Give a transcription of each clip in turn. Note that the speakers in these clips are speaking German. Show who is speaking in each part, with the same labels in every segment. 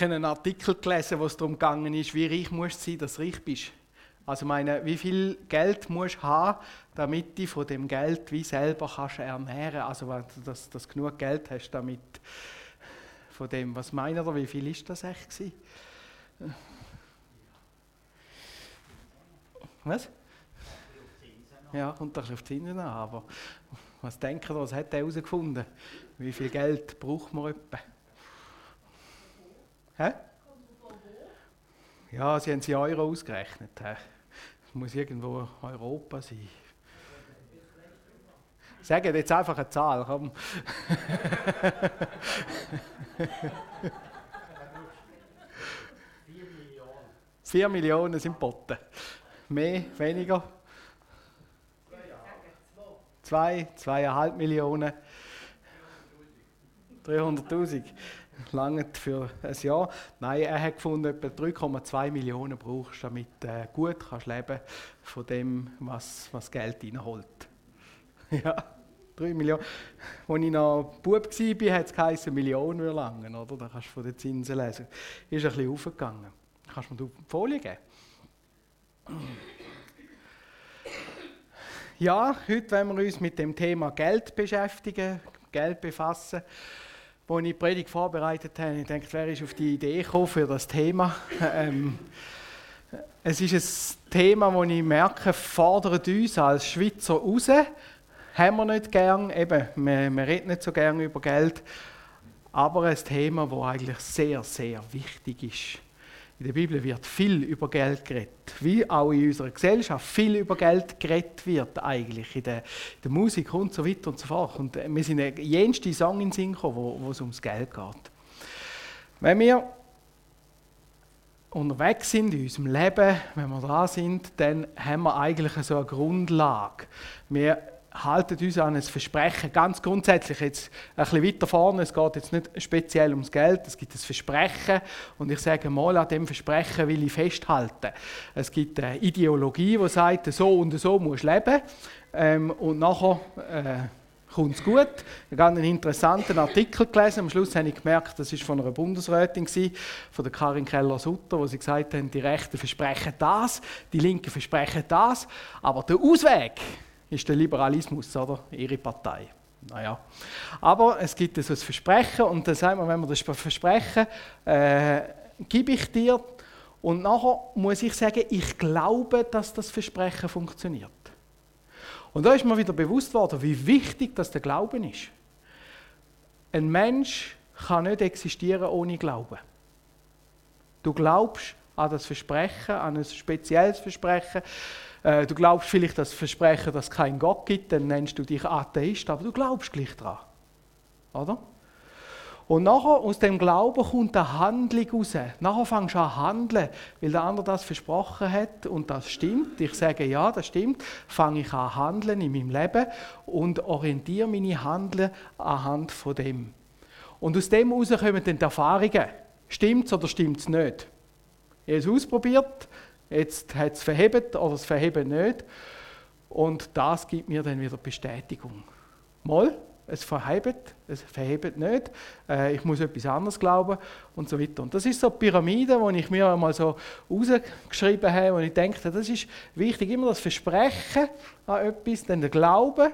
Speaker 1: Ich habe einen Artikel gelesen, wo es darum gegangen ist, wie reich musst du sein, dass du reich bist. Also meine, wie viel Geld musst du haben, damit du von dem Geld wie selber kannst ernähren Also dass du genug Geld hast, damit von dem, was meint ihr, wie viel ist das echt gewesen? Was? Ja, kommt doch auf die Zinsen an, aber was denkt ihr, was hat er herausgefunden? Wie viel Geld braucht man etwa? Hä? Ja, sie haben sie Euro ausgerechnet. Es muss irgendwo Europa sein. Sagen jetzt einfach eine Zahl, komm. Vier Millionen sind Botten. Mehr, weniger? Zwei, zweieinhalb Millionen. 300.000 lange für ein Jahr. Nein, er hat gefunden, etwa 3,2 Millionen brauchst du, damit du äh, gut kannst leben von dem, was, was Geld reinholt. ja, 3 Millionen. Als ich noch Bub war, hat es geheißen, Millionen langen, oder? Da kannst du von den Zinsen lesen. Ist ein bisschen aufgegangen. Kannst du mir die Folie geben? Ja, heute wollen wir uns mit dem Thema Geld beschäftigen, Geld befassen als ich die Predigt vorbereitet habe, ich dachte, wer ist auf die Idee gekommen für das Thema? Ähm, es ist ein Thema, das ich merke, fordert uns als Schweizer raus. Haben wir nicht gern, eben, wir, wir reden nicht so gern über Geld, aber ein Thema, das eigentlich sehr, sehr wichtig ist. In der Bibel wird viel über Geld geredet. Wie auch in unserer Gesellschaft viel über Geld geredet wird, eigentlich. In der, in der Musik und so weiter und so fort. Und äh, wir sind in jenste Song in den Sinn gekommen, wo, wo es ums Geld geht. Wenn wir unterwegs sind in unserem Leben, wenn wir da sind, dann haben wir eigentlich so eine Grundlage. Wir haltet uns an ein Versprechen. Ganz grundsätzlich jetzt ein bisschen weiter vorne. Es geht jetzt nicht speziell ums Geld. Es gibt ein Versprechen und ich sage mal, an dem Versprechen will ich festhalten. Es gibt eine Ideologie, die sagt, so und so musst du leben. Ähm, und nachher äh, kommt es gut. Ich habe einen interessanten Artikel gelesen. Am Schluss habe ich gemerkt, das war von einer Bundesrätin, von der Karin Keller-Sutter, wo sie gesagt haben, die Rechten versprechen das, die Linken versprechen das, aber der Ausweg ist der Liberalismus, oder? Ihre Partei. Naja. Aber es gibt so ein Versprechen und dann sagt man, wenn man das Versprechen äh, gebe ich dir und nachher muss ich sagen, ich glaube, dass das Versprechen funktioniert. Und da ist mir wieder bewusst worden, wie wichtig das der Glauben ist. Ein Mensch kann nicht existieren ohne Glauben. Du glaubst an das Versprechen, an ein spezielles Versprechen. Äh, du glaubst vielleicht das Versprechen, dass es keinen Gott gibt, dann nennst du dich Atheist, aber du glaubst gleich daran. Oder? Und nachher aus dem Glauben kommt eine Handlung raus. Nachher fängst du an handeln, weil der andere das versprochen hat und das stimmt. Ich sage, ja, das stimmt. Fange ich an handeln in meinem Leben und orientiere meine Handeln anhand von dem. Und aus dem heraus kommen dann die Erfahrungen. Stimmt es oder stimmt es nicht? Ich habe es ausprobiert, Jetzt hat es verhebt oder es verhebt nicht. Und das gibt mir dann wieder Bestätigung. Mal, es verhebt, es verhebt nicht. Äh, ich muss etwas anderes glauben und so weiter. Und das ist so eine Pyramide, die ich mir einmal so rausgeschrieben habe und ich denke, das ist wichtig, immer das Versprechen an etwas, dann der Glaube,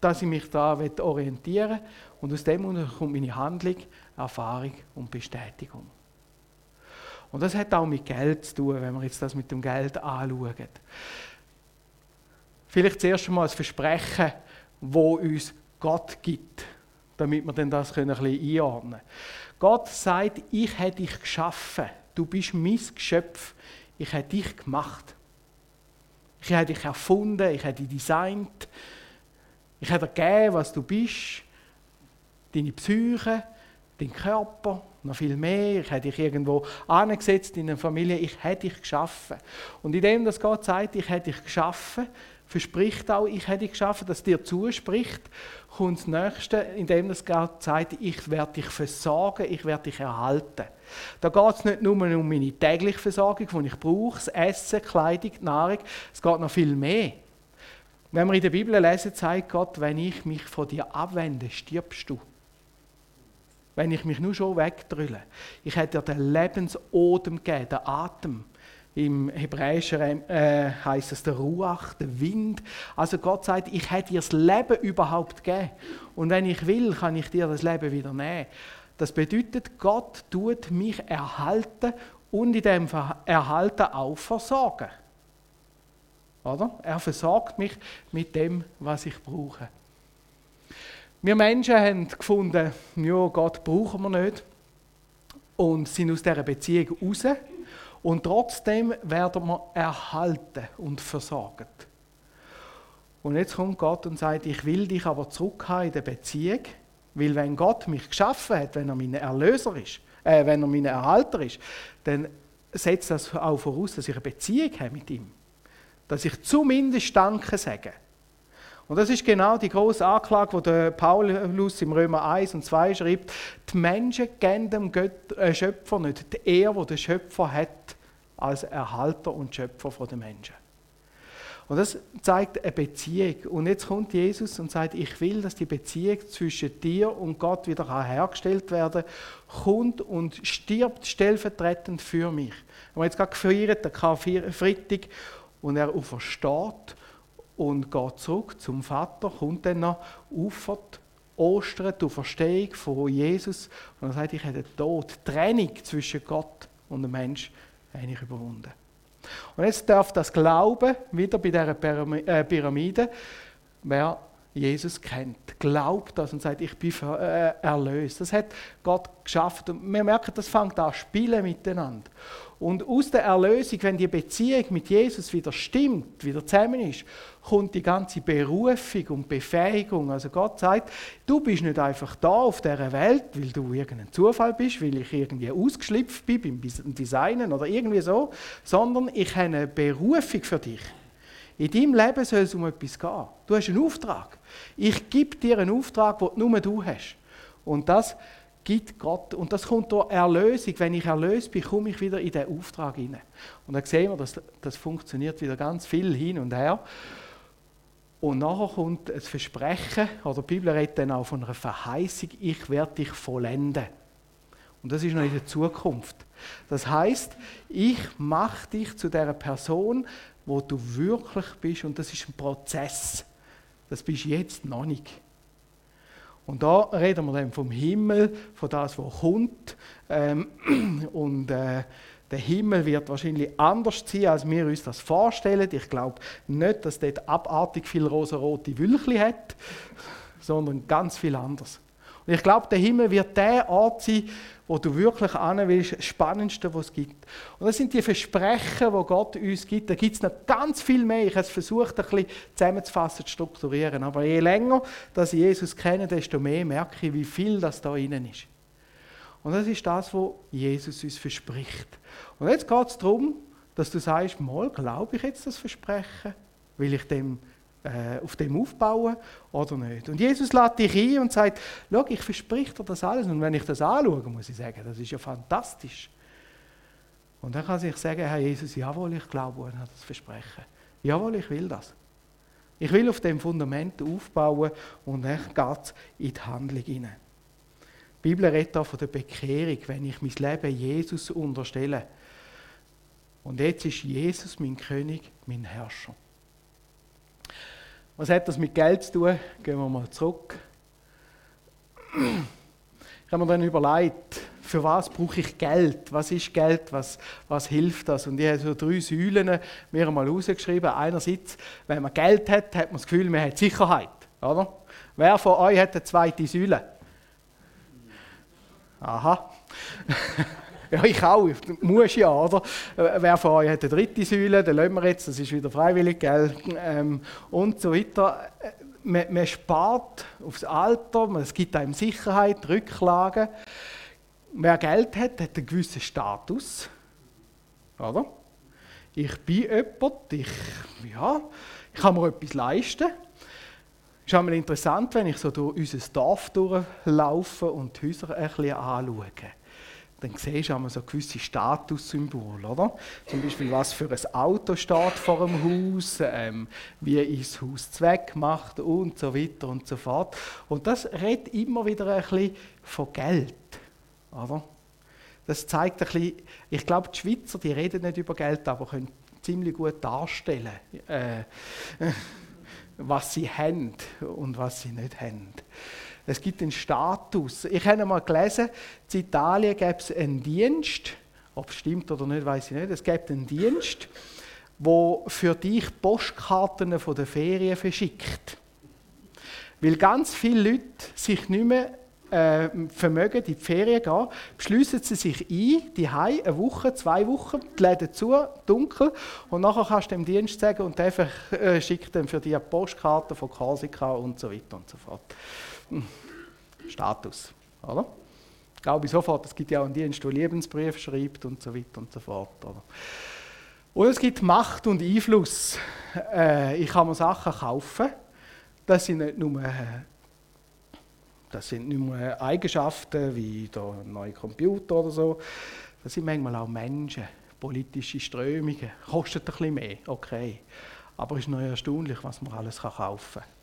Speaker 1: dass ich mich da orientieren will. Und aus dem kommt meine Handlung, Erfahrung und Bestätigung. Und das hat auch mit Geld zu tun, wenn wir jetzt das mit dem Geld anschauen. Vielleicht zuerst einmal das Versprechen, wo uns Gott gibt, damit wir das ein bisschen einordnen können. Gott sagt, ich habe dich geschaffen, du bist mein Geschöpf, ich habe dich gemacht. Ich habe dich erfunden, ich habe dich designt, ich habe dir gegeben, was du bist, deine Psyche, deinen Körper, noch viel mehr. Ich hätte dich irgendwo angesetzt in eine Familie. Ich hätte dich geschaffen. Und indem das Gott sagt, ich hätte dich geschaffen, verspricht auch, ich hätte dich geschaffen, dass dir zuspricht, kommt das Nächste, indem das Gott sagt, ich werde dich versorgen, ich werde dich erhalten. Da geht es nicht nur um meine tägliche Versorgung, die ich brauche, das Essen, Kleidung, Nahrung, es geht noch viel mehr. Wenn wir in der Bibel lesen, sagt Gott, wenn ich mich von dir abwende, stirbst du. Wenn ich mich nur schon wegdrülle. Ich hätte dir den Lebensodem gegeben, den Atem. Im Hebräischen äh, heißt es der Ruach, der Wind. Also Gott sagt, ich hätte dir das Leben überhaupt gegeben. Und wenn ich will, kann ich dir das Leben wieder nehmen. Das bedeutet, Gott tut mich erhalten und in dem Erhalten auch versorgen. Oder? Er versorgt mich mit dem, was ich brauche. Wir Menschen haben gefunden, ja, Gott brauchen wir nicht und sind aus dieser Beziehung raus. Und trotzdem werden wir erhalten und versorgt. Und jetzt kommt Gott und sagt, ich will dich aber zurückhaben in der Beziehung, weil wenn Gott mich geschaffen hat, wenn er mein Erlöser ist, äh, wenn er mein Erhalter ist, dann setzt das auch voraus, dass ich eine Beziehung habe mit ihm. Dass ich zumindest Danke sage. Und das ist genau die große Anklage, die Paulus im Römer 1 und 2 schreibt. Die Menschen geben dem äh, Schöpfer nicht die Ehre, die der Schöpfer hat, als Erhalter und Schöpfer der Menschen. Und das zeigt eine Beziehung. Und jetzt kommt Jesus und sagt, ich will, dass die Beziehung zwischen dir und Gott wieder hergestellt werden kommt und stirbt stellvertretend für mich. Wir haben jetzt gerade gefeiert, der Karfreitag, und er aufersteht und geht zurück zum Vater, kommt dann noch, ufert Ostern, die Verstehung von Jesus. Und er sagt, ich habe den Tod, die Trennung zwischen Gott und dem Mensch, eigentlich überwunden. Und jetzt darf das Glauben wieder bei dieser äh, Pyramide, wer Jesus kennt, glaubt das und sagt, ich bin äh, erlöst. Das hat Gott geschafft. Und wir merken, das fängt an spielen miteinander. Und aus der Erlösung, wenn die Beziehung mit Jesus wieder stimmt, wieder zusammen ist, kommt die ganze Berufung und Befähigung. Also Gott sagt, du bist nicht einfach da auf dieser Welt, weil du irgendein Zufall bist, weil ich irgendwie ausgeschlüpft bin beim Designen oder irgendwie so, sondern ich habe eine Berufung für dich. In deinem Leben soll es um etwas gehen. Du hast einen Auftrag. Ich gebe dir einen Auftrag, den nur du hast. Und das gibt Gott. Und das kommt durch Erlösung. Wenn ich erlöst bin, komme ich wieder in den Auftrag hinein. Und dann sehen wir, dass das funktioniert wieder ganz viel hin und her. Und nachher kommt ein Versprechen, oder die Bibel redet dann auch von einer Verheißung, ich werde dich vollenden. Und das ist noch in der Zukunft. Das heißt, ich mache dich zu der Person, wo du wirklich bist, und das ist ein Prozess. Das bist jetzt noch nicht. Und da reden wir dann vom Himmel, von das, was kommt. Ähm, und äh, der Himmel wird wahrscheinlich anders sein, als wir uns das vorstellen. Ich glaube nicht, dass dort abartig viel rosa-rote Wülchli hat, sondern ganz viel anders. Und ich glaube, der Himmel wird der Ort sein, wo du wirklich hin willst, das Spannendste, was es gibt. Und das sind die Versprechen, die Gott uns gibt. Da gibt es noch ganz viel mehr. Ich habe es versucht, ein bisschen zusammenzufassen, zu strukturieren. Aber je länger dass ich Jesus kenne, desto mehr merke ich, wie viel das da innen ist. Und das ist das, was Jesus uns verspricht. Und jetzt geht es darum, dass du sagst, mal, glaube ich jetzt das Versprechen? Will ich dem äh, auf dem aufbauen oder nicht. Und Jesus lädt dich ein und sagt, schau, ich verspreche dir das alles. Und wenn ich das anschaue, muss ich sagen, das ist ja fantastisch. Und dann kann ich sagen, Herr Jesus, jawohl, ich glaube an das Versprechen. Jawohl, ich will das. Ich will auf dem Fundament aufbauen und dann geht es in die Handlung hinein. Die Bibel redet auch von der Bekehrung, wenn ich mein Leben Jesus unterstelle. Und jetzt ist Jesus mein König, mein Herrscher. Was hat das mit Geld zu tun? Gehen wir mal zurück. Ich habe mir dann überlegt, für was brauche ich Geld? Was ist Geld? Was, was hilft das? Und ich habe so drei Säulen mir einmal rausgeschrieben. Einerseits, wenn man Geld hat, hat man das Gefühl, man hat Sicherheit. Oder? Wer von euch hat eine zweite Säule? Aha. Ja, ich auch. Muss ja, oder? Wer von euch hat eine dritte Säule? Den lassen wir jetzt, das ist wieder freiwillig, gell? Ähm, und so weiter. Man, man, spart aufs Alter, es gibt einem Sicherheit, Rücklagen. Wer Geld hat, hat einen gewissen Status. Oder? Ich bin jemand, ich, ja, ich kann mir etwas leisten. Es ist einmal interessant, wenn ich so durch unser Dorf durchlaufe und die Häuser ein bisschen anschaue dann siehst du so gewisse Statussymbole, oder? Zum Beispiel, was für ein Auto steht vor dem Haus, ähm, wie ist das Haus Zweck macht und so weiter und so fort. Und das redet immer wieder ein bisschen von Geld, oder? Das zeigt ein bisschen, ich glaube, die Schweizer, die reden nicht über Geld, aber können ziemlich gut darstellen, äh, was sie haben und was sie nicht haben. Es gibt einen Status. Ich habe mal gelesen, in Italien gäbe es einen Dienst, ob es stimmt oder nicht, weiß ich nicht. Es gibt einen Dienst, wo für dich Postkarten von der Ferien verschickt. Weil ganz viele Leute sich nicht mehr äh, vermögen, in die Ferien gehen, beschließen sie sich ein, die eine Woche, zwei Wochen, die Läden zu, dunkel, und nachher kannst du dem Dienst sagen und der äh, schickt dann für dich eine Postkarte von Korsika und so weiter und so fort. Hm. Status, oder? Glaube ich sofort, es gibt ja auch einen Dienst, der Lebensbrief schreibt und so weiter und so fort. Oder? Und es gibt Macht und Einfluss. Äh, ich kann mir Sachen kaufen, das sind nicht nur, das sind nicht nur Eigenschaften wie der neue Computer oder so, das sind manchmal auch Menschen, politische Strömungen. Kostet ein bisschen mehr, okay. Aber es ist noch erstaunlich, was man alles kaufen kann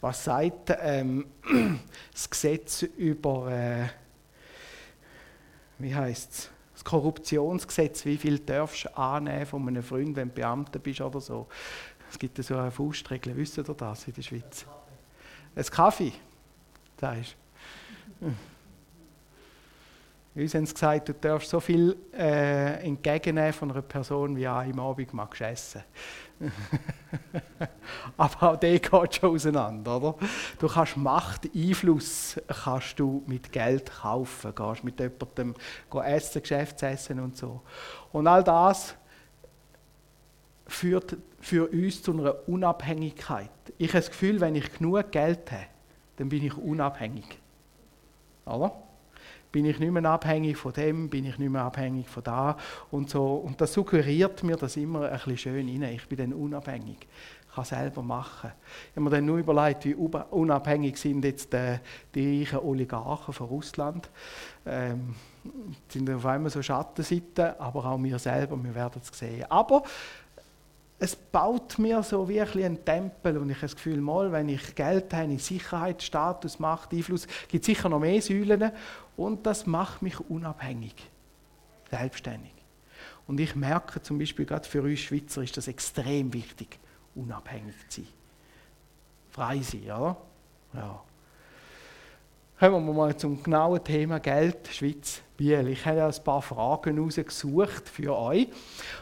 Speaker 1: was sagt ähm, das Gesetz über, äh, wie heißt es, das Korruptionsgesetz, wie viel darfst du annehmen von einem Freund, wenn du Beamter bist oder so. Es gibt so eine Faustregel, wisst ihr das in der Schweiz? Ein Kaffee, sagst du. Uns haben sie gesagt, du darfst so viel äh, entgegennehmen von einer Person, wie an einem Abend magst essen. Aber auch der geht schon auseinander, oder? Du kannst Macht, Einfluss kannst du mit Geld kaufen. Du Gehst mit jemandem essen, Geschäftsessen und so. Und all das führt für uns zu einer Unabhängigkeit. Ich habe das Gefühl, wenn ich genug Geld habe, dann bin ich unabhängig. Oder? Bin ich nicht mehr abhängig von dem, bin ich nicht mehr abhängig von da und so. Und das suggeriert mir das immer ein bisschen schön rein. Ich bin dann unabhängig, ich kann selber machen. Ich habe mir dann nur überlegt, wie unabhängig sind jetzt die, die reichen Oligarchen von Russland. Ähm, sind auf einmal so Schattenseiten, aber auch wir selber, wir werden es sehen. Aber es baut mir so wirklich einen Tempel und ich habe das Gefühl, mal, wenn ich Geld habe, Sicherheit, Status, Macht, Einfluss, gibt es sicher noch mehr Säulen und das macht mich unabhängig, selbstständig. Und ich merke zum Beispiel, gerade für uns Schweizer ist das extrem wichtig, unabhängig zu sein. Frei sein, oder? Ja. Kommen wir mal zum genauen Thema Geld, Schweiz. Biel. Ich habe ein paar Fragen rausgesucht für euch.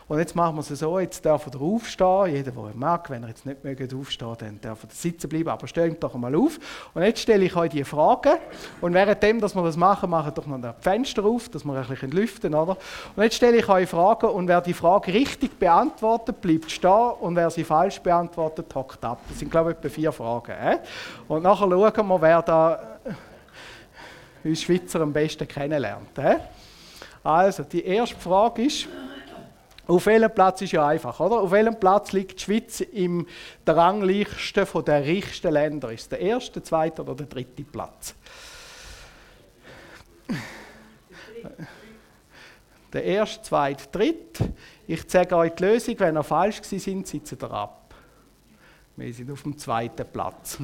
Speaker 1: Und jetzt machen wir es so, jetzt dürft ihr aufstehen, jeder, der mag. Wenn ihr jetzt nicht mögt aufstehen, dann dürft ihr sitzen bleiben, aber steht doch einmal auf. Und jetzt stelle ich euch die Fragen. Und währenddem, dass wir das machen, machen doch noch ein Fenster auf, dass wir ein bisschen lüften oder? Und jetzt stelle ich euch Fragen und wer die Frage richtig beantwortet, bleibt stehen und wer sie falsch beantwortet, hockt ab. Das sind, glaube ich, etwa vier Fragen. Äh? Und nachher schauen wir, wer da uns Schweizer am besten kennenlernt. He? Also, die erste Frage ist, auf welchem Platz ist ja einfach, oder? Auf welchem Platz liegt die Schweiz im der Rangliste der reichsten Länder? Ist es der erste, zweite oder der dritte Platz? Der erste, zweite, dritte. Ich zeige euch die Lösung. Wenn ihr falsch sind, sitzen ihr ab. Wir sind auf dem zweiten Platz.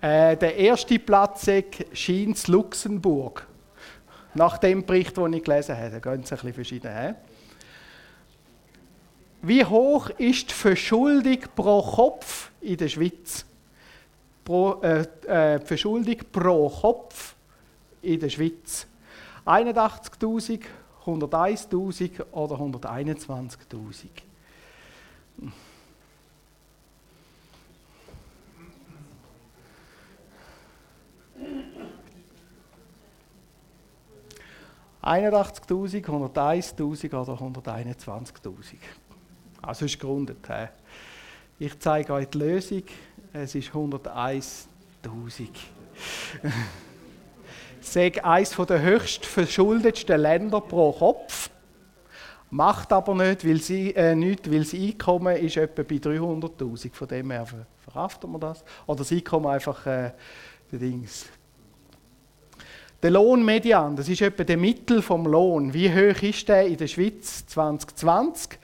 Speaker 1: Äh, der erste Platz scheint Luxemburg. Nach dem Bericht, den ich gelesen habe. Da gehen ein bisschen verschieden. He? Wie hoch ist die Verschuldung pro Kopf in der Schweiz? Pro, äh, äh, die Verschuldung pro Kopf in der Schweiz. 81.000, 101.000 oder 121.000? 81.000, 101.000 oder 121.000. Also ist gerundet. Ich zeige euch die Lösung. Es ist 101.000. Sag eines der höchst verschuldetsten Länder pro Kopf. macht aber nicht, weil sie, äh, nicht, weil das Einkommen ist etwa bei 300'000, von dem her verhaften wir das. Oder das Einkommen einfach äh, der Dings. Der Lohnmedian, das ist etwa der Mittel vom Lohn. Wie hoch ist der in der Schweiz 2020?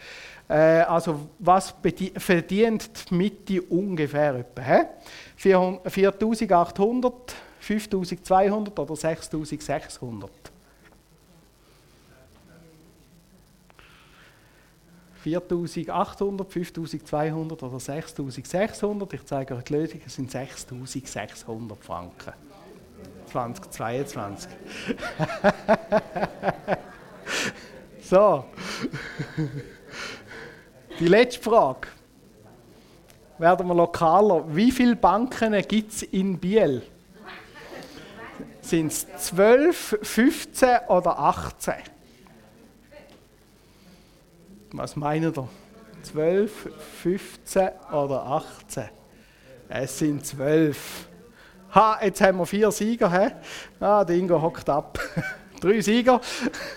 Speaker 1: Äh, also was verdient die Mitte ungefähr etwa? 4'800, 5'200 oder 6'600? 4800, 5200 oder 6600. Ich zeige euch die Lösung, es sind 6600 Franken. 2022. so. Die letzte Frage. Werden wir lokaler. Wie viele Banken gibt es in Biel? Sind es 12, 15 oder 18? Was meinen ihr? 12, 15 oder 18? Es sind 12. Ha, jetzt haben wir vier Sieger. He? Ah, der Ingo hockt ab. Drei Sieger.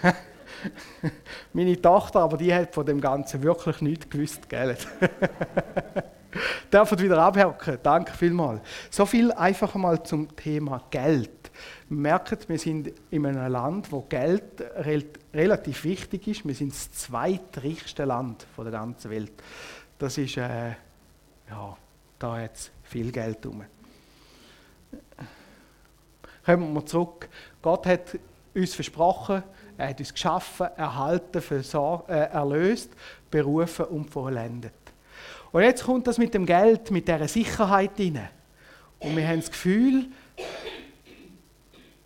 Speaker 1: Meine Tochter, aber die hat von dem Ganzen wirklich nichts gewusst, gell? Dürfen wieder abhaken. Danke vielmals. So viel einfach mal zum Thema Geld merkt, wir sind in einem Land, wo Geld relativ wichtig ist. Wir sind das zweitreichste Land der ganzen Welt. Das ist, äh, ja, da hat es viel Geld rum. Kommen wir zurück. Gott hat uns versprochen, er hat uns geschaffen, erhalten, äh, erlöst, berufen und vollendet. Und jetzt kommt das mit dem Geld, mit dieser Sicherheit rein. Und wir haben das Gefühl,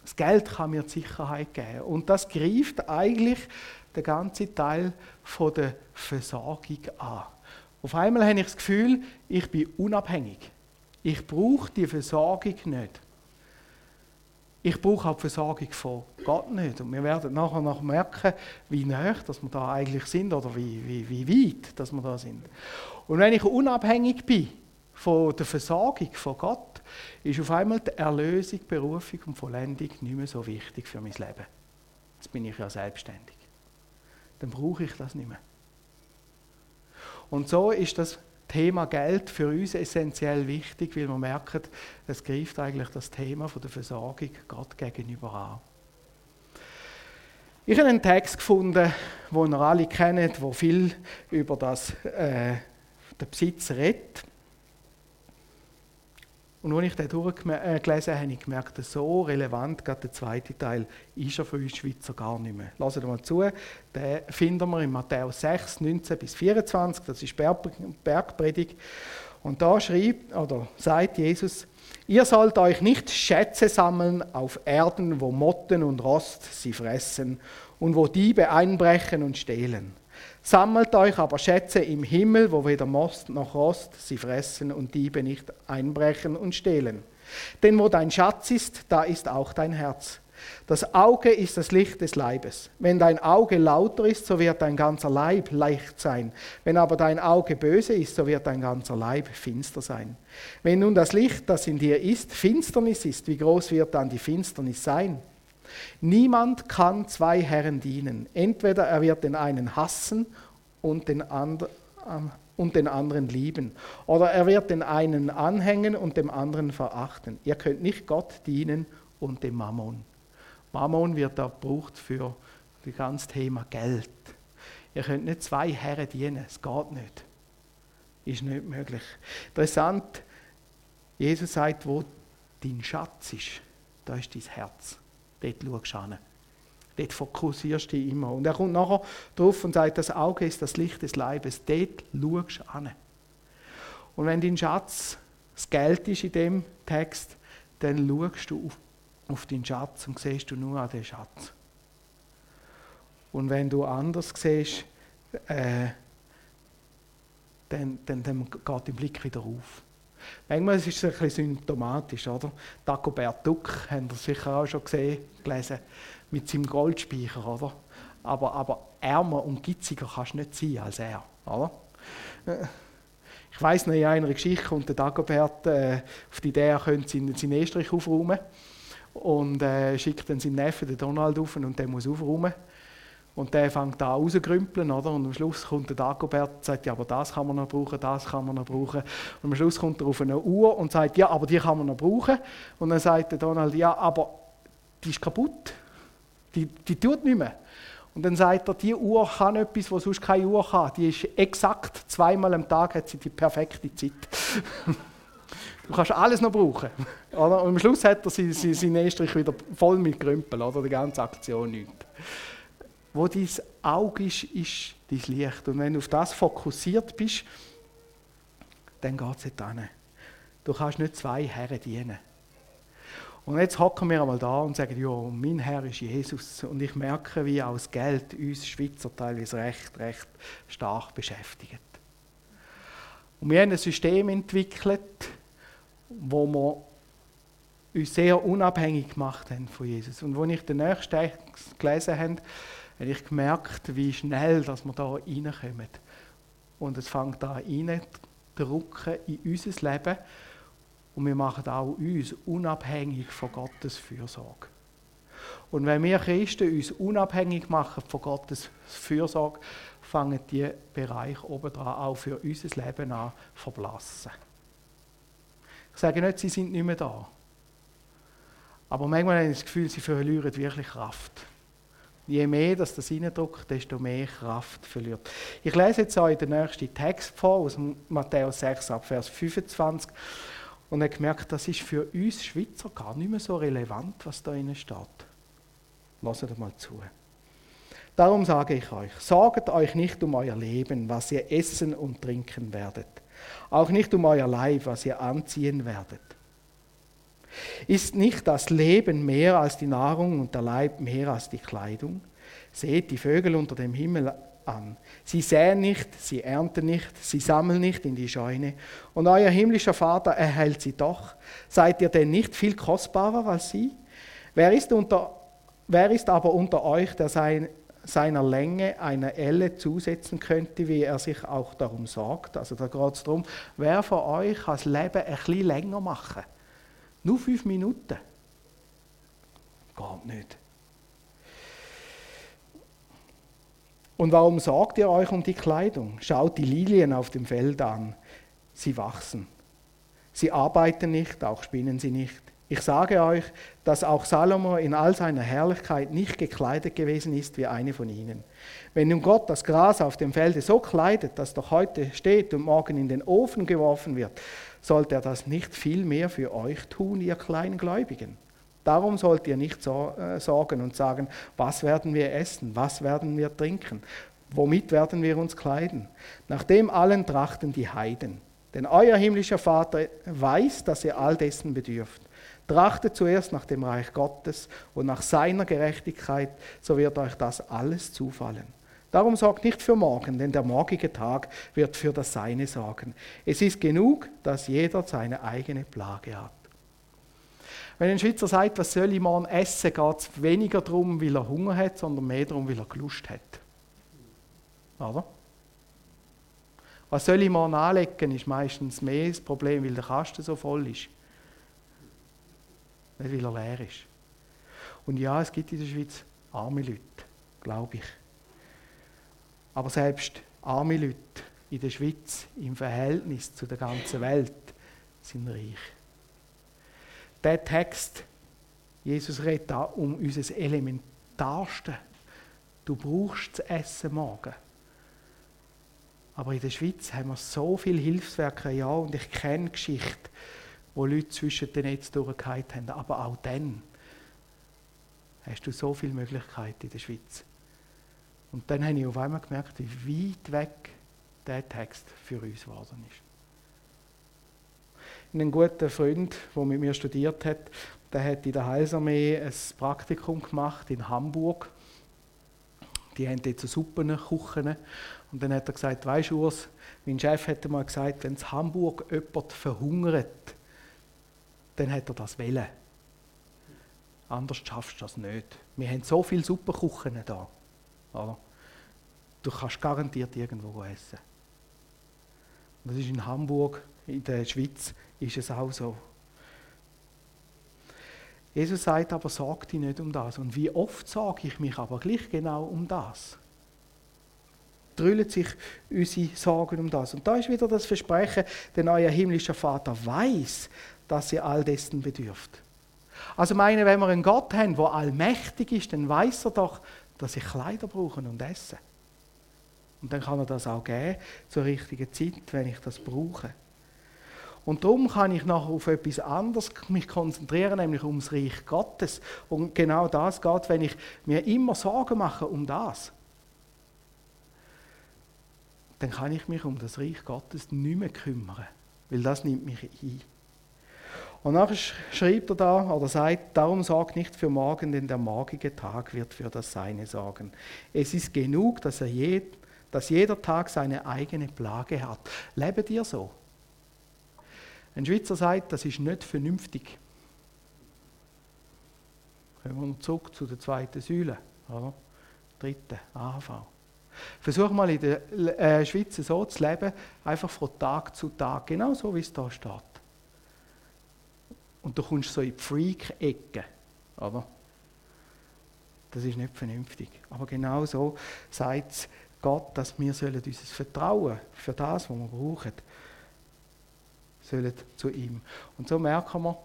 Speaker 1: das Geld kann mir die Sicherheit geben. Und das greift eigentlich den ganzen Teil von der Versorgung an. Auf einmal habe ich das Gefühl, ich bin unabhängig. Ich brauche die Versorgung nicht. Ich brauche auch die Versorgung von Gott nicht. Und wir werden nachher noch merken, wie nah dass wir da eigentlich sind oder wie, wie, wie weit dass wir da sind. Und wenn ich unabhängig bin von der Versorgung von Gott, ist auf einmal die Erlösung, Berufung und Vollendung nicht mehr so wichtig für mein Leben. Jetzt bin ich ja selbstständig. Dann brauche ich das nicht mehr. Und so ist das Thema Geld für uns essentiell wichtig, weil wir merken, es greift eigentlich das Thema der Versorgung Gott gegenüber an. Ich habe einen Text gefunden, den ihr alle kennt, wo viel über das, äh, den Besitz redet. Und als ich den durchgelesen habe, habe ich gemerkt, so relevant, gerade der zweite Teil, ist er für uns Schweizer gar nicht mehr. Lasst mal zu, den finden wir in Matthäus 6, 19 bis 24, das ist Bergpredigt. Und da schreibt, oder sagt Jesus, ihr sollt euch nicht Schätze sammeln auf Erden, wo Motten und Rost sie fressen und wo Diebe einbrechen und stehlen Sammelt euch aber Schätze im Himmel, wo weder Most noch Rost sie fressen und Diebe nicht einbrechen und stehlen. Denn wo dein Schatz ist, da ist auch dein Herz. Das Auge ist das Licht des Leibes. Wenn dein Auge lauter ist, so wird dein ganzer Leib leicht sein. Wenn aber dein Auge böse ist, so wird dein ganzer Leib finster sein. Wenn nun das Licht, das in dir ist, Finsternis ist, wie groß wird dann die Finsternis sein? Niemand kann zwei Herren dienen. Entweder er wird den einen hassen und den, and und den anderen lieben, oder er wird den einen anhängen und dem anderen verachten. Ihr könnt nicht Gott dienen und dem Mammon. Mammon wird da gebraucht für das ganze Thema Geld. Ihr könnt nicht zwei Herren dienen, es geht nicht. Ist nicht möglich. Interessant, Jesus sagt, wo dein Schatz ist, da ist dein Herz. Dort schaust du hin. Dort fokussierst du dich immer. Und er kommt nachher drauf und sagt, das Auge ist das Licht des Leibes. Dort schaust du hin. Und wenn dein Schatz das Geld ist in dem Text, dann schaust du auf, auf deinen Schatz und siehst du nur an den Schatz. Und wenn du anders siehst, äh, dann, dann, dann geht der Blick wieder auf. Manchmal ist es ein bisschen symptomatisch, oder? Dagobert Duck, haben Sie sicher auch schon gesehen, gelesen, mit seinem Goldspeicher, oder? Aber, aber ärmer und gitziger kannst du nicht sein als er, oder? Ich weiss noch, in einer Geschichte kommt der Dagobert äh, auf die Idee, er könnte seinen, seinen Estrich aufräumen und äh, schickt dann seinen Neffen, den Donald, auf und der muss aufräumen. Und der fängt an rauszugrümpeln, oder? Und am Schluss kommt der Dagobert und sagt, ja, aber das kann man noch brauchen, das kann man noch brauchen. Und am Schluss kommt er auf eine Uhr und sagt, ja, aber die kann man noch brauchen. Und dann sagt der Donald, ja, aber die ist kaputt. Die, die tut nicht mehr. Und dann sagt er, die Uhr kann etwas, was sonst keine Uhr kann. Die ist exakt zweimal am Tag hat sie die perfekte Zeit. du kannst alles noch brauchen. Oder? Und am Schluss hat er seinen Estrich wieder voll mit Grümpel, oder? Die ganze Aktion nicht. Wo dein Auge ist, ist dein Licht. Und wenn du auf das fokussiert bist, dann geht es nicht hin. Du kannst nicht zwei Herren dienen. Und jetzt hocken wir einmal da und sagen, ja, mein Herr ist Jesus. Und ich merke, wie auch das Geld uns Schweizer teilweise recht, recht stark beschäftigt. Und wir haben ein System entwickelt, wo wir uns sehr unabhängig gemacht haben von Jesus. Und als ich den nächsten Text gelesen habe, habe ich gemerkt, wie schnell dass wir da reinkommen. Und es fängt da rein, drücken in unser Leben und wir machen auch uns unabhängig von Gottes Fürsorge. Und wenn wir Christen uns unabhängig machen von Gottes Fürsorge, fangen die Bereiche obendran auch für unser Leben an verblassen. Ich sage nicht, sie sind nicht mehr da. Aber manchmal habe ich das Gefühl, sie verlieren wirklich Kraft. Je mehr dass das reindrückt, desto mehr Kraft verliert. Ich lese jetzt euch den nächsten Text vor, aus Matthäus 6, ab Vers 25 und habe gemerkt, das ist für uns Schweizer gar nicht mehr so relevant, was da innen steht. Lasst mal zu. Darum sage ich euch, sorgt euch nicht um euer Leben, was ihr essen und trinken werdet, auch nicht um euer Leib, was ihr anziehen werdet. Ist nicht das Leben mehr als die Nahrung und der Leib mehr als die Kleidung? Seht die Vögel unter dem Himmel an. Sie säen nicht, sie ernten nicht, sie sammeln nicht in die Scheune. Und euer himmlischer Vater erhält sie doch. Seid ihr denn nicht viel kostbarer als sie? Wer ist, unter, wer ist aber unter euch, der sein, seiner Länge eine Elle zusetzen könnte, wie er sich auch darum sorgt? Also da geht es darum, wer von euch kann das Leben ein bisschen länger machen? Nur fünf Minuten. Geht nicht. Und warum sorgt ihr euch um die Kleidung? Schaut die Lilien auf dem Feld an. Sie wachsen. Sie arbeiten nicht, auch spinnen sie nicht. Ich sage euch, dass auch Salomo in all seiner Herrlichkeit nicht gekleidet gewesen ist wie eine von ihnen. Wenn nun Gott das Gras auf dem Felde so kleidet, dass doch heute steht und morgen in den Ofen geworfen wird, sollte er das nicht viel mehr für euch tun, ihr kleinen Gläubigen? Darum sollt ihr nicht äh, sorgen und sagen, was werden wir essen, was werden wir trinken, womit werden wir uns kleiden. Nach dem allen trachten die Heiden. Denn euer himmlischer Vater weiß, dass ihr all dessen bedürft. Trachtet zuerst nach dem Reich Gottes und nach seiner Gerechtigkeit, so wird euch das alles zufallen. Darum sorgt nicht für morgen, denn der morgige Tag wird für das Seine sorgen. Es ist genug, dass jeder seine eigene Plage hat. Wenn ein Schweizer sagt, was soll ich morgen essen, geht es weniger darum, weil er Hunger hat, sondern mehr darum, weil er Lust hat. Oder? Was soll ich morgen anlegen, ist meistens mehr das Problem, weil der Kasten so voll ist. Nicht, weil er leer ist. Und ja, es gibt in der Schweiz arme Leute, glaube ich. Aber selbst arme Leute in der Schweiz im Verhältnis zu der ganzen Welt sind reich der Text, Jesus redet da um unser Elementarste. Du brauchst das Essen morgen. Aber in der Schweiz haben wir so viele Hilfswerke, ja, und ich kenne Geschichten, wo Leute zwischen den Netz durchgehalten haben. Aber auch dann hast du so viele Möglichkeiten in der Schweiz. Und dann habe ich auf einmal gemerkt, wie weit weg der Text für uns geworden ist einen guten Freund, der mit mir studiert hat, der hat in der Heilsarmee ein Praktikum gemacht in Hamburg. Die haben dort so Suppenküchen. Und dann hat er gesagt, weißt du, Urs, mein Chef hat mal gesagt, wenn in Hamburg jemand verhungert, dann hat er das wollen. Anders schaffst du das nicht. Wir haben so viele Suppenküchen da. Oder? Du kannst garantiert irgendwo essen. das ist in Hamburg, in der Schweiz, ist es auch so. Jesus sagt aber, sorg dich nicht um das. Und wie oft sage ich mich aber gleich genau um das? Drüllen sich unsere Sorgen um das. Und da ist wieder das Versprechen, der neue himmlische Vater weiß, dass ihr all dessen bedürft. Also meine, wenn wir einen Gott haben, der allmächtig ist, dann weiß er doch, dass ich Kleider brauche und Essen. Und dann kann er das auch geben zur richtigen Zeit, wenn ich das brauche. Und darum kann ich nachher auf etwas anderes mich konzentrieren, nämlich ums Reich Gottes. Und genau das geht, wenn ich mir immer Sorgen mache um das. Dann kann ich mich um das Reich Gottes nicht mehr kümmern, weil das nimmt mich ein. Und nachher schreibt er da oder sagt, darum sorgt nicht für morgen, denn der morgige Tag wird für das Seine sorgen. Es ist genug, dass, er je, dass jeder Tag seine eigene Plage hat. Lebe dir so. Ein Schweizer sagt, das ist nicht vernünftig. Kommen wir zurück zu der zweiten Säule, oder? dritte, AHV. Versuch mal in der äh, Schweiz so zu leben, einfach von Tag zu Tag, genau so wie es da steht. Und du kommst so in die Freak-Ecke? Das ist nicht vernünftig. Aber genau so sagt Gott, dass wir sollen unser Vertrauen für das, was wir brauchen, sollen zu ihm. Und so merken wir,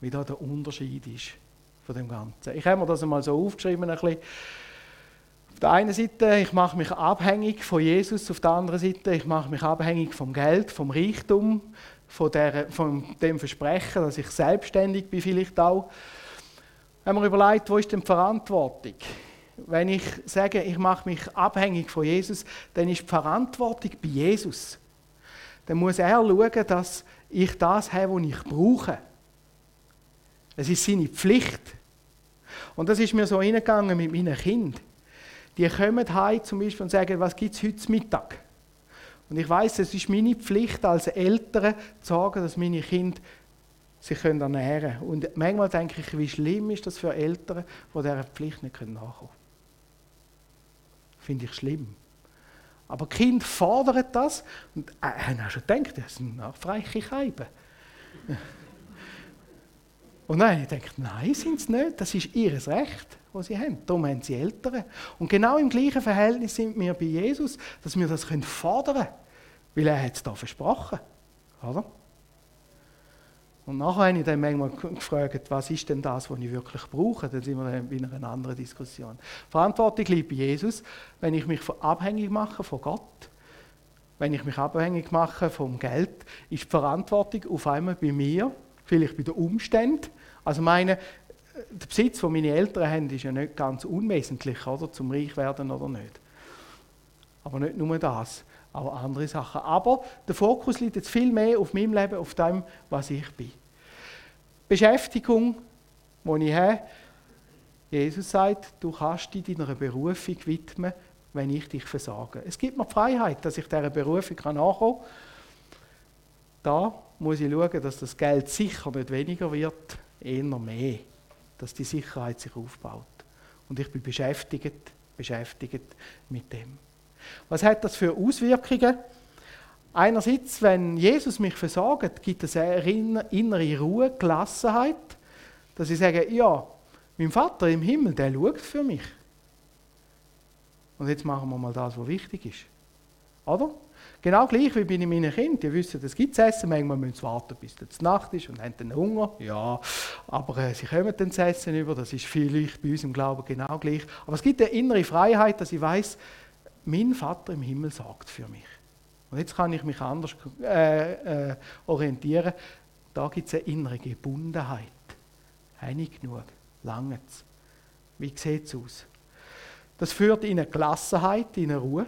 Speaker 1: wie da der Unterschied ist von dem Ganzen. Ich habe mir das einmal so aufgeschrieben, ein bisschen. Auf der einen Seite, ich mache mich abhängig von Jesus, auf der anderen Seite, ich mache mich abhängig vom Geld, vom Reichtum, von, der, von dem Versprechen, dass ich selbstständig bin vielleicht auch. Wenn man überlegt, wo ist denn die Verantwortung? Wenn ich sage, ich mache mich abhängig von Jesus, dann ist die Verantwortung bei Jesus dann muss er schauen, dass ich das habe, was ich brauche. Es ist seine Pflicht. Und das ist mir so hingegangen mit meinen Kindern. Die kommen heim zum Beispiel und sagen, was gibt es heute Mittag? Und ich weiß, es ist meine Pflicht als Eltern zu sagen, dass meine Kinder sich ernähren können. Und manchmal denke ich, wie schlimm ist das für Eltern, die dieser Pflicht nicht nachkommen können. Finde ich schlimm. Aber die Kinder fordern das und äh, haben auch schon gedacht, das sind freche Scheiben. Und dann ich denke, nein, sind es nicht. Das ist ihr Recht, das sie haben. Darum haben sie Eltern. Und genau im gleichen Verhältnis sind wir bei Jesus, dass wir das fordern können. Weil er hat es da versprochen. Oder? Und nachher habe ich dann manchmal gefragt, was ist denn das, was ich wirklich brauche? Dann sind wir dann in einer anderen Diskussion. Verantwortung liegt bei Jesus, wenn ich mich abhängig mache von Gott, wenn ich mich abhängig mache vom Geld, ist die Verantwortung auf einmal bei mir, vielleicht bei den Umständen. Also meine, der Besitz, den meine Eltern haben, ist ja nicht ganz unwesentlich, oder, zum reich werden oder nicht. Aber nicht nur das auch andere Sachen. Aber der Fokus liegt jetzt viel mehr auf meinem Leben, auf dem, was ich bin. Beschäftigung, die ich habe. Jesus sagt, du kannst dich deiner Berufung widmen, wenn ich dich versage. Es gibt mir die Freiheit, dass ich dieser Berufung nachkommen kann. Da muss ich schauen, dass das Geld sicher nicht weniger wird, eher mehr, dass die Sicherheit sich aufbaut. Und ich bin beschäftigt, beschäftigt mit dem. Was hat das für Auswirkungen? Einerseits, wenn Jesus mich versagt, gibt es eine innere Ruhe, Gelassenheit, dass ich sage, ja, mein Vater im Himmel, der schaut für mich. Und jetzt machen wir mal das, was wichtig ist. Oder? Genau gleich wie bei meinen Kindern. Die wissen, es gibt Essen, manchmal müssen sie warten, bis es Nacht ist und haben dann Hunger. Ja, aber äh, sie kommen dann das Essen über. Das ist vielleicht bei uns im Glauben genau gleich. Aber es gibt eine innere Freiheit, dass ich weiß, mein Vater im Himmel sorgt für mich. Und jetzt kann ich mich anders äh, äh, orientieren. Da gibt es eine innere Gebundenheit. Einig genug, lange. Wie sieht es aus? Das führt in eine Gelassenheit, in eine Ruhe.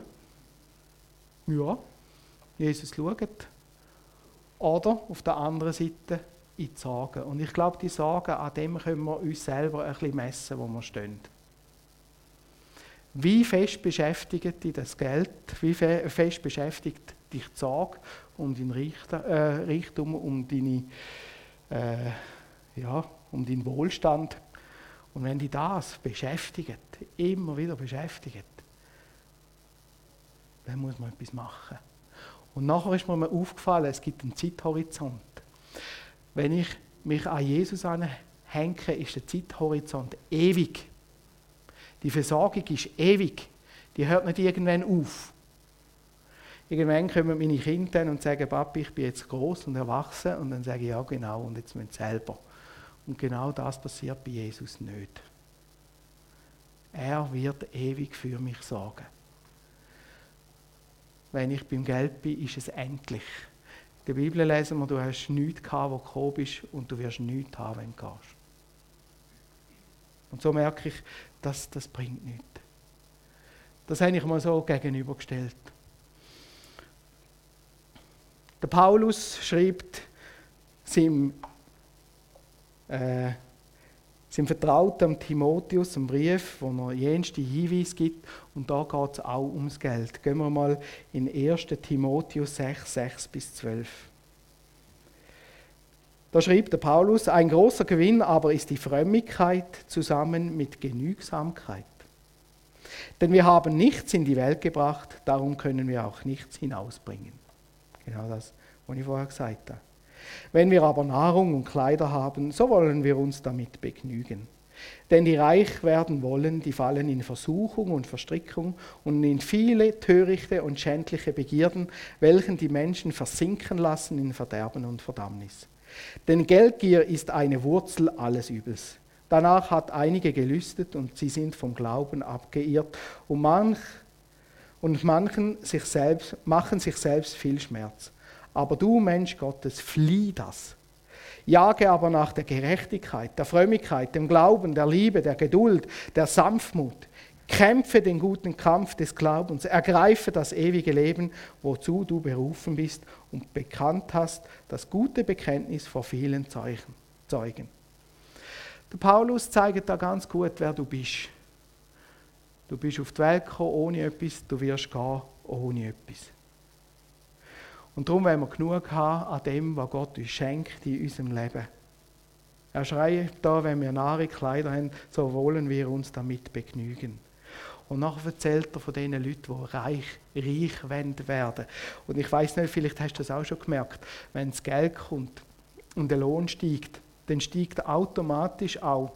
Speaker 1: Ja, Jesus schaut. Oder auf der anderen Seite in die Sorgen. Und ich glaube, die Sorgen, an dem können wir uns selber ein bisschen messen, wo wir stehen. Wie fest beschäftigt dich das Geld? Wie fest beschäftigt dich die Sorge um deinen Reichtum, um, deine, äh, ja, um deinen Wohlstand? Und wenn dich das beschäftigt, immer wieder beschäftigt, dann muss man etwas machen. Und nachher ist mir aufgefallen, es gibt einen Zeithorizont. Wenn ich mich an Jesus anhänge, ist der Zeithorizont ewig. Die Versorgung ist ewig. Die hört nicht irgendwann auf. Irgendwann kommen meine Kinder und sagen, Papi, ich bin jetzt groß und erwachsen. Und dann sage ich, ja genau, und jetzt müssen sie selber. Und genau das passiert bei Jesus nicht. Er wird ewig für mich sorgen. Wenn ich beim Geld bin, ist es endlich. In der Bibel lesen wir, du hast nichts gehabt, wo du gekommen bist, und du wirst nichts haben, wenn du gehst. Und so merke ich, dass das bringt nichts. Das habe ich mal so gegenübergestellt. Der Paulus schreibt seinem, äh, seinem Vertrauten Timotheus einen Brief, wo er jenste Hinweise gibt. Und da geht es auch ums Geld. Gehen wir mal in 1. Timotheus 6, 6 bis 12. Da schrieb der Paulus, ein großer Gewinn aber ist die Frömmigkeit zusammen mit Genügsamkeit. Denn wir haben nichts in die Welt gebracht, darum können wir auch nichts hinausbringen. Genau das, was ich vorher gesagt habe. Wenn wir aber Nahrung und Kleider haben, so wollen wir uns damit begnügen. Denn die reich werden wollen, die fallen in Versuchung und Verstrickung und in viele törichte und schändliche Begierden, welchen die Menschen versinken lassen in Verderben und Verdammnis. Denn Geldgier ist eine Wurzel alles Übels. Danach hat einige gelüstet und sie sind vom Glauben abgeirrt und, manch, und manchen sich selbst, machen sich selbst viel Schmerz. Aber du, Mensch Gottes, flieh das. Jage aber nach der Gerechtigkeit, der Frömmigkeit, dem Glauben, der Liebe, der Geduld, der Sanftmut. Kämpfe den guten Kampf des Glaubens, ergreife das ewige Leben, wozu du berufen bist und bekannt hast, das gute Bekenntnis vor vielen Zeugen. Der Paulus zeigt da ganz gut, wer du bist. Du bist auf die Welt gekommen ohne etwas, du wirst gehen ohne etwas. Und darum wollen wir genug haben an dem, was Gott uns schenkt in unserem Leben. Er schreit da, wenn wir Nahrung, Kleider haben, so wollen wir uns damit begnügen. Und nachher erzählt er von den Leuten, die reich, reich werden Und ich weiß nicht, vielleicht hast du das auch schon gemerkt, wenn das Geld kommt und der Lohn steigt, dann steigt automatisch auch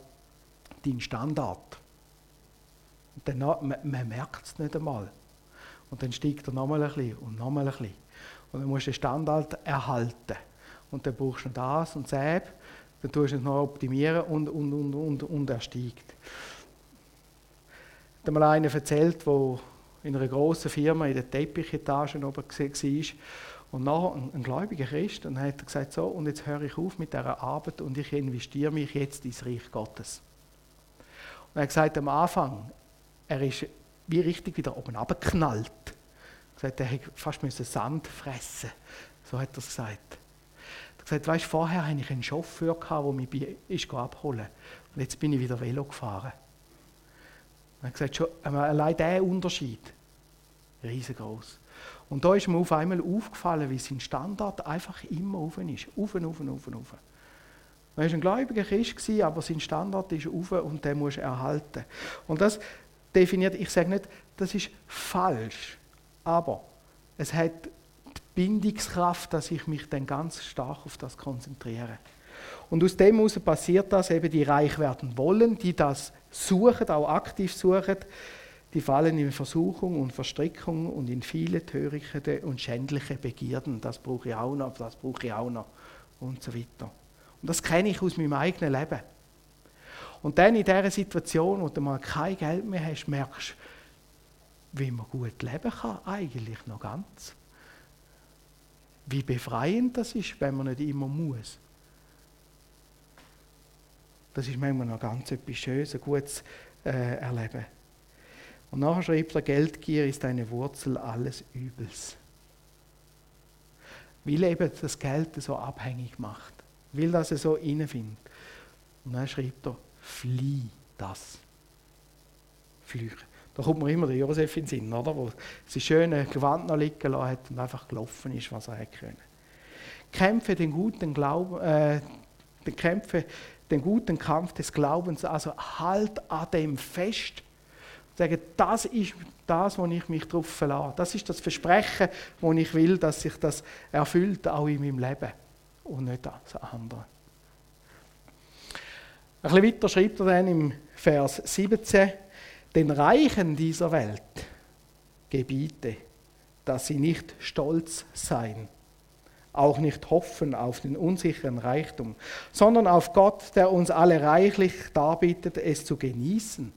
Speaker 1: dein Standard. Und dann, man, man merkt es nicht einmal. Und dann steigt er nochmal ein bisschen und nochmal ein bisschen. Und dann musst du den Standard erhalten. Und dann brauchst du noch das und das, dann tust du es noch optimieren und, und, und, und, und er steigt. Habe mal einer erzählt, der in einer grossen Firma in der Teppichetage oben war und nachher ein, ein gläubiger Christ und dann hat er gesagt, so, und jetzt höre ich auf mit dieser Arbeit und ich investiere mich jetzt ins Reich Gottes. Und er hat gesagt, am Anfang, er ist wie richtig wieder oben abgeknallt. Er hat gesagt, er hätte fast Sand fressen So hat er es gesagt. Er hat gesagt, weißt, vorher hatte ich einen Chauffeur, der mich abholen Und jetzt bin ich wieder Velo gefahren. Er hat gesagt, schon, allein dieser Unterschied, riesengroß. Und da ist mir auf einmal aufgefallen, wie sein Standard einfach immer auf ist. Auf, auf, auf, auf. Er war ein gläubiger Christ, aber sein Standard ist auf und den muss er erhalten. Und das definiert, ich sage nicht, das ist falsch, aber es hat die Bindungskraft, dass ich mich dann ganz stark auf das konzentriere. Und aus dem heraus passiert das, eben die reich werden wollen, die das suchen, auch aktiv suchen, die fallen in Versuchung und Verstrickung und in viele törichte und schändliche Begierden. Das brauche ich auch noch, das brauche ich auch noch und so weiter. Und das kenne ich aus meinem eigenen Leben. Und dann in dieser Situation, wo du mal kein Geld mehr hast, merkst du, wie man gut leben kann, eigentlich noch ganz. Wie befreiend das ist, wenn man nicht immer muss. Das ist manchmal noch ganz etwas Schönes, ein gutes äh, Erleben. Und nachher schreibt er, Geldgier ist eine Wurzel alles Übels. Weil eben das Geld so abhängig macht. Weil das so innenfindet. Und dann schreibt er, flieh das. Flüche. Da kommt mir immer der Josef in den Sinn, oder? Wo sein schöne Gewand noch liegen lassen hat und einfach gelaufen ist, was er hätte können. Kämpfe den guten Glauben, äh, kämpfe den guten Kampf des Glaubens, also halt an dem fest. Sagen, das ist das, wo ich mich darauf verlasse. Das ist das Versprechen, wo ich will, dass sich das erfüllt, auch in meinem Leben. Und nicht das andere. Ein bisschen weiter schreibt er dann im Vers 17, den Reichen dieser Welt gebiete, dass sie nicht stolz seien, auch nicht hoffen auf den unsicheren Reichtum, sondern auf Gott, der uns alle reichlich darbietet, es zu genießen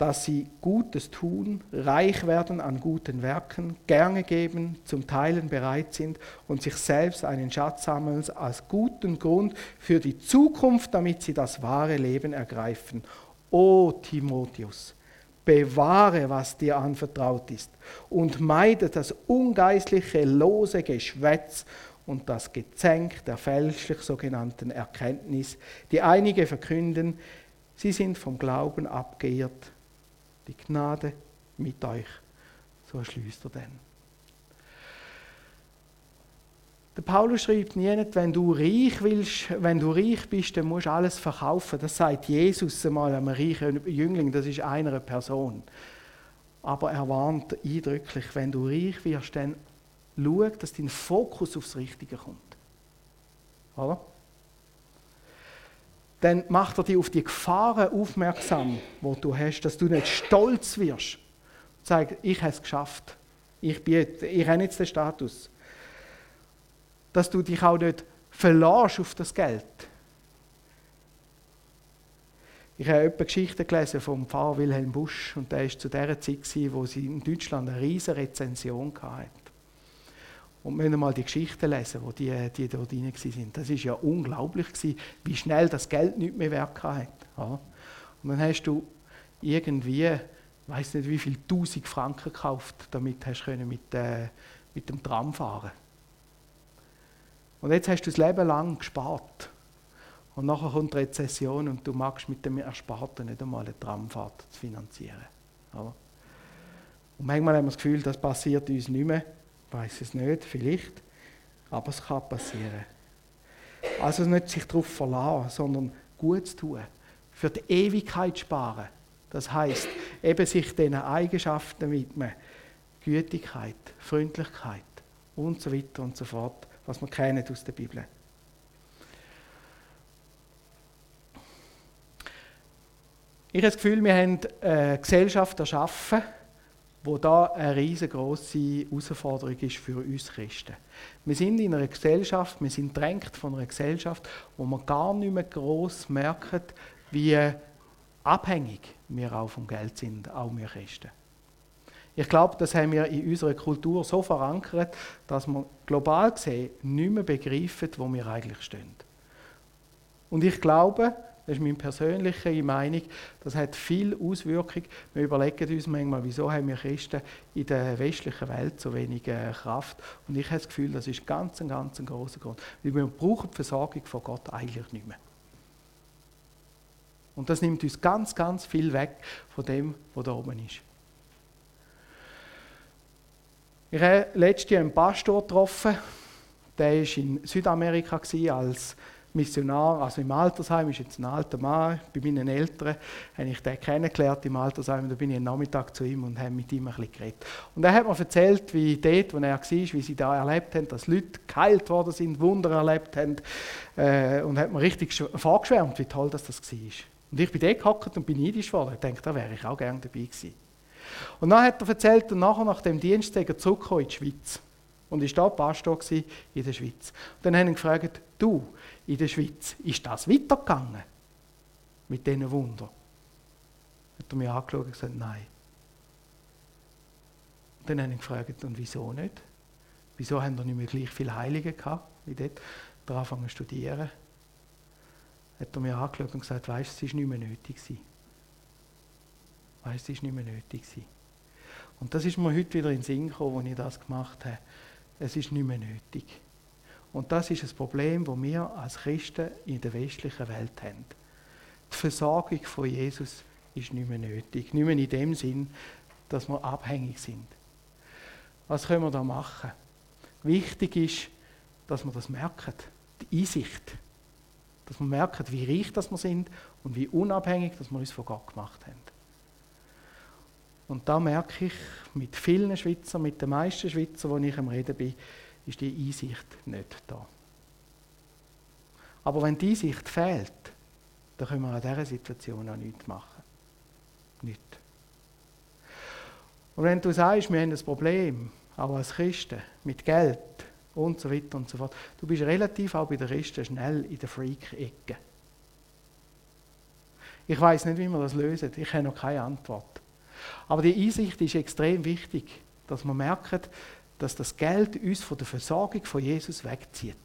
Speaker 1: dass sie Gutes tun, reich werden an guten Werken, gerne geben, zum Teilen bereit sind und sich selbst einen Schatz sammeln als guten Grund für die Zukunft, damit sie das wahre Leben ergreifen. O Timotheus, bewahre, was dir anvertraut ist und meide das ungeistliche, lose Geschwätz und das Gezänk der fälschlich sogenannten Erkenntnis, die einige verkünden, sie sind vom Glauben abgeirrt die Gnade mit euch. So schließt er dann. Der Paulus schreibt nie, wenn du reich willst, wenn du reich bist, dann musst du alles verkaufen. Das sagt Jesus einmal einem reichen Jüngling, das ist einer Person. Aber er warnt eindrücklich, wenn du reich wirst, dann schau, dass dein Fokus aufs Richtige kommt. Oder? dann macht er dich auf die Gefahren aufmerksam, wo du hast, dass du nicht stolz wirst. Sag, ich habe es geschafft. Ich, bin, ich habe jetzt den Status. Dass du dich auch nicht verlässt auf das Geld. Ich habe eine Geschichte gelesen vom Pfarrer Wilhelm Busch und der war zu der Zeit, wo sie in Deutschland eine riesige Rezension hatten. Und wir müssen mal die Geschichten lesen, wo die, die dort drin waren. Das war ja unglaublich, gewesen, wie schnell das Geld nicht mehr Wert hat. Und dann hast du irgendwie, weiß nicht wie viel, 1000 Franken gekauft, damit hast du mit, äh, mit dem Tram fahren Und jetzt hast du das Leben lang gespart. Und nachher kommt die Rezession und du magst mit dem Ersparten nicht einmal eine Tramfahrt finanzieren. Ja. Und manchmal haben wir das Gefühl, das passiert uns nicht mehr weiß es nicht, vielleicht, aber es kann passieren. Also nicht sich darauf verlassen, sondern gut zu tun, für die Ewigkeit sparen. Das heißt, eben sich diesen Eigenschaften widmen, Gütigkeit, Freundlichkeit und so weiter und so fort, was man kennen aus der Bibel. Ich habe das Gefühl, wir haben eine Gesellschaft erschaffen, wo da eine riesengroße Herausforderung ist für uns Christen. Wir sind in einer Gesellschaft, wir sind drängt von einer Gesellschaft, wo man gar nicht mehr groß merken, wie abhängig wir auch vom Geld sind, auch wir Christen. Ich glaube, das haben wir in unserer Kultur so verankert, dass wir global gesehen nicht mehr begreifen, wo wir eigentlich stehen. Und ich glaube, das ist meine persönliche Meinung. Das hat viel Auswirkung. Wir überlegen uns manchmal, wieso haben wir Christen in der westlichen Welt so wenig äh, Kraft. Und ich habe das Gefühl, das ist ganz ein ganz ein großer Grund. Weil wir brauchen die Versorgung von Gott eigentlich nicht mehr. Und das nimmt uns ganz, ganz viel weg von dem, was da oben ist. Ich habe letztes Jahr einen Pastor getroffen, der war in Südamerika als Missionar, also im Altersheim, ist jetzt ein alter Mann, bei meinen Eltern habe ich den kennengelernt im Altersheim, da bin ich am Nachmittag zu ihm und habe mit ihm ein bisschen geredet. Und er hat mir erzählt, wie dort, wo er war, wie sie da erlebt haben, dass Leute geheilt worden sind, Wunder erlebt haben äh, und hat mir richtig vorgeschwärmt, wie toll das, das war. Und ich bin dort gehockt und bin neidisch geworden. Ich dachte, da wäre ich auch gerne dabei gewesen. Und dann hat er erzählt, und nachher nach dem Dienst er zurückgekommen in die Schweiz. Und ich war Pastor in der Schweiz. Und dann haben ihn gefragt, du, in der Schweiz. Ist das weitergegangen? Mit diesen Wundern? Hat er mich angeschaut und gesagt, nein. Und dann habe ich gefragt, und wieso nicht? Wieso haben wir nicht mehr gleich viele Heilige gehabt, wie dort? Da angefangen zu studieren. Hat er mich angeschaut und gesagt, weißt du, es ist nicht mehr nötig gewesen. Weißt du, es ist nicht mehr nötig. Und das ist mir heute wieder in den Sinn gekommen, als ich das gemacht habe. Es ist nicht mehr nötig. Und das ist das Problem, das wir als Christen in der westlichen Welt haben. Die Versorgung von Jesus ist nicht mehr nötig. Nicht mehr in dem Sinn, dass wir abhängig sind. Was können wir da machen? Wichtig ist, dass wir das merken. Die Einsicht. Dass wir merken, wie reich wir sind und wie unabhängig dass wir uns von Gott gemacht haben. Und da merke ich mit vielen Schweizern, mit den meisten Schweizern, wo ich am Reden bin, ist die Einsicht nicht da. Aber wenn die Einsicht fehlt, dann können wir an dieser Situation auch nichts machen. Nicht. Und wenn du sagst, wir haben ein Problem, auch als Christen, mit Geld und so weiter und so fort, du bist relativ auch bei den Christen schnell in der Freak-Ecke. Ich weiß nicht, wie wir das lösen. Ich habe noch keine Antwort. Aber die Einsicht ist extrem wichtig, dass wir merken, dass das Geld uns von der Versorgung von Jesus wegzieht.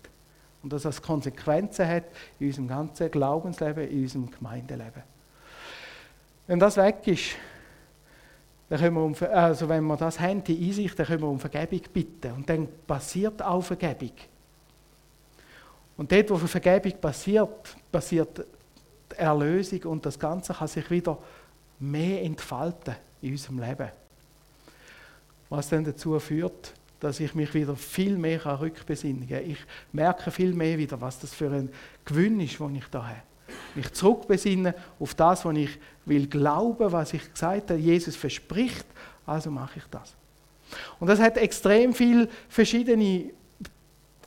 Speaker 1: Und dass das Konsequenzen hat in unserem ganzen Glaubensleben, in unserem Gemeindeleben. Wenn das weg ist, dann können wir um, also wenn wir das haben, die Einsicht, dann können wir um Vergebung bitten. Und dann passiert auch Vergebung. Und dort, wo Vergebung passiert, passiert die Erlösung und das Ganze kann sich wieder mehr entfalten in unserem Leben. Was dann dazu führt, dass ich mich wieder viel mehr rückbesinnen kann. Ich merke viel mehr wieder, was das für ein Gewinn ist, den ich da habe. Mich zurückbesinnen auf das, was ich will glauben, was ich gesagt habe, Jesus verspricht, also mache ich das. Und das hat extrem viele verschiedene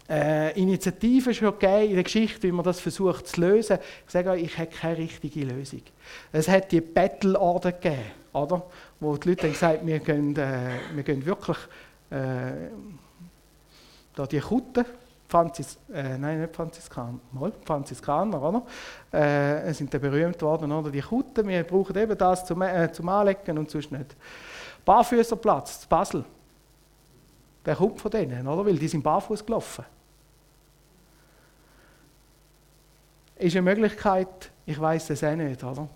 Speaker 1: äh, Initiativen schon gegeben in der Geschichte, wie man das versucht zu lösen. Ich sage euch, ich habe keine richtige Lösung. Es hat die Battle Order gegeben, oder? Wo die Leute haben gesagt wir gehen, äh, wir gehen wirklich äh, da die Kutten, Franzis, äh, nein, nicht Franziskaner, mal Franziskaner, oder? Äh, sind da berühmt worden, oder? Die Kutten, wir brauchen eben das zum, äh, zum Anlegen und sonst nicht. Barfüßerplatz, Basel. Der kommt von denen, oder? Weil die sind barfuß gelaufen. Ist eine Möglichkeit, ich weiß es auch nicht, oder?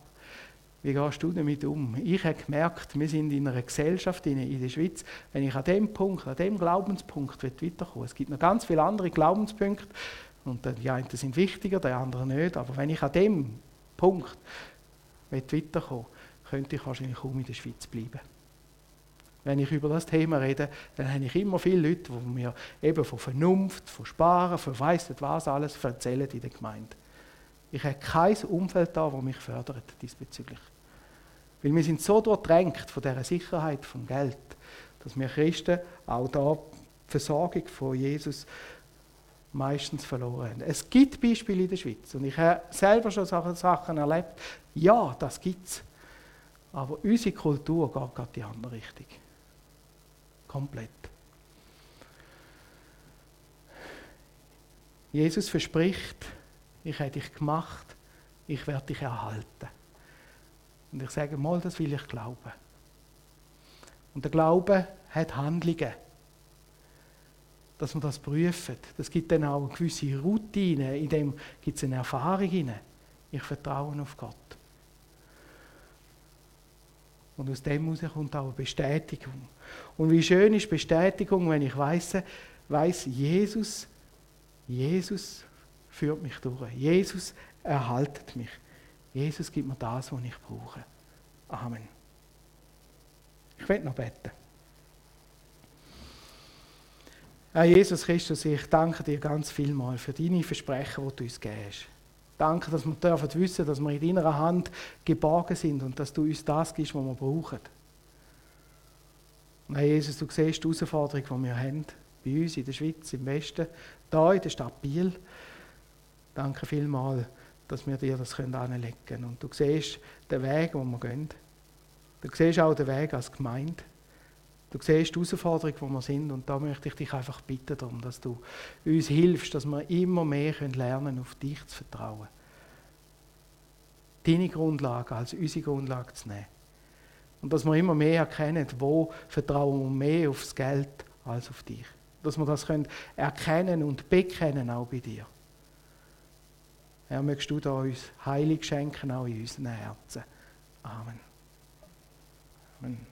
Speaker 1: Wie gehst du damit um? Ich habe gemerkt, wir sind in einer Gesellschaft in, der Schweiz, wenn ich an dem Punkt, an dem Glaubenspunkt weiterkomme, es gibt noch ganz viele andere Glaubenspunkte und die einen sind wichtiger, die anderen nicht, aber wenn ich an dem Punkt weiterkomme, könnte ich wahrscheinlich kaum in der Schweiz bleiben. Wenn ich über das Thema rede, dann habe ich immer viele Leute, die mir eben von Vernunft, von Sparen, von weiss nicht was alles erzählen in der Gemeinde. Ich habe kein Umfeld da, das mich fördert diesbezüglich. Weil wir sind so durchdrängt von dieser Sicherheit vom Geld, dass wir Christen auch da die Versorgung von Jesus meistens verloren haben. Es gibt Beispiele in der Schweiz und ich habe selber schon Sachen erlebt. Ja, das gibt es. Aber unsere Kultur geht gerade die andere Richtung. Komplett. Jesus verspricht, ich habe dich gemacht, ich werde dich erhalten. Und ich sage mal, das will ich glauben. Und der Glaube hat Handlungen. Dass man das prüft. Das gibt dann auch eine gewisse Routine, in dem gibt es eine Erfahrung hinein. Ich vertraue auf Gott. Und aus dem heraus kommt auch eine Bestätigung. Und wie schön ist Bestätigung, wenn ich weiß, weiß Jesus, Jesus führt mich durch. Jesus erhaltet mich. Jesus gibt mir das, was ich brauche. Amen. Ich werde noch beten. Herr Jesus Christus, ich danke dir ganz vielmal für deine Versprechen, die du uns gibst. Danke, dass wir dürfen wissen, dass wir in deiner Hand geborgen sind und dass du uns das gibst, was wir brauchen. Herr Jesus, du siehst die Herausforderung, die wir haben, bei uns in der Schweiz, im Westen, da in der Stadt Biel. Danke vielmals dass wir dir das anlegen können. Und du siehst den Weg, den wir gehen. Du siehst auch den Weg als Gemeinde. Du siehst die Herausforderung, wo wir sind. Und da möchte ich dich einfach bitten darum, dass du uns hilfst, dass wir immer mehr lernen können, auf dich zu vertrauen. Deine Grundlage als unsere Grundlage zu nehmen. Und dass wir immer mehr erkennen, wo vertrauen wir mehr aufs Geld als auf dich. Dass wir das können erkennen und bekennen auch bei dir. Herr, mögst du da uns Heilig schenken, auch in unseren Herzen. Amen. Amen.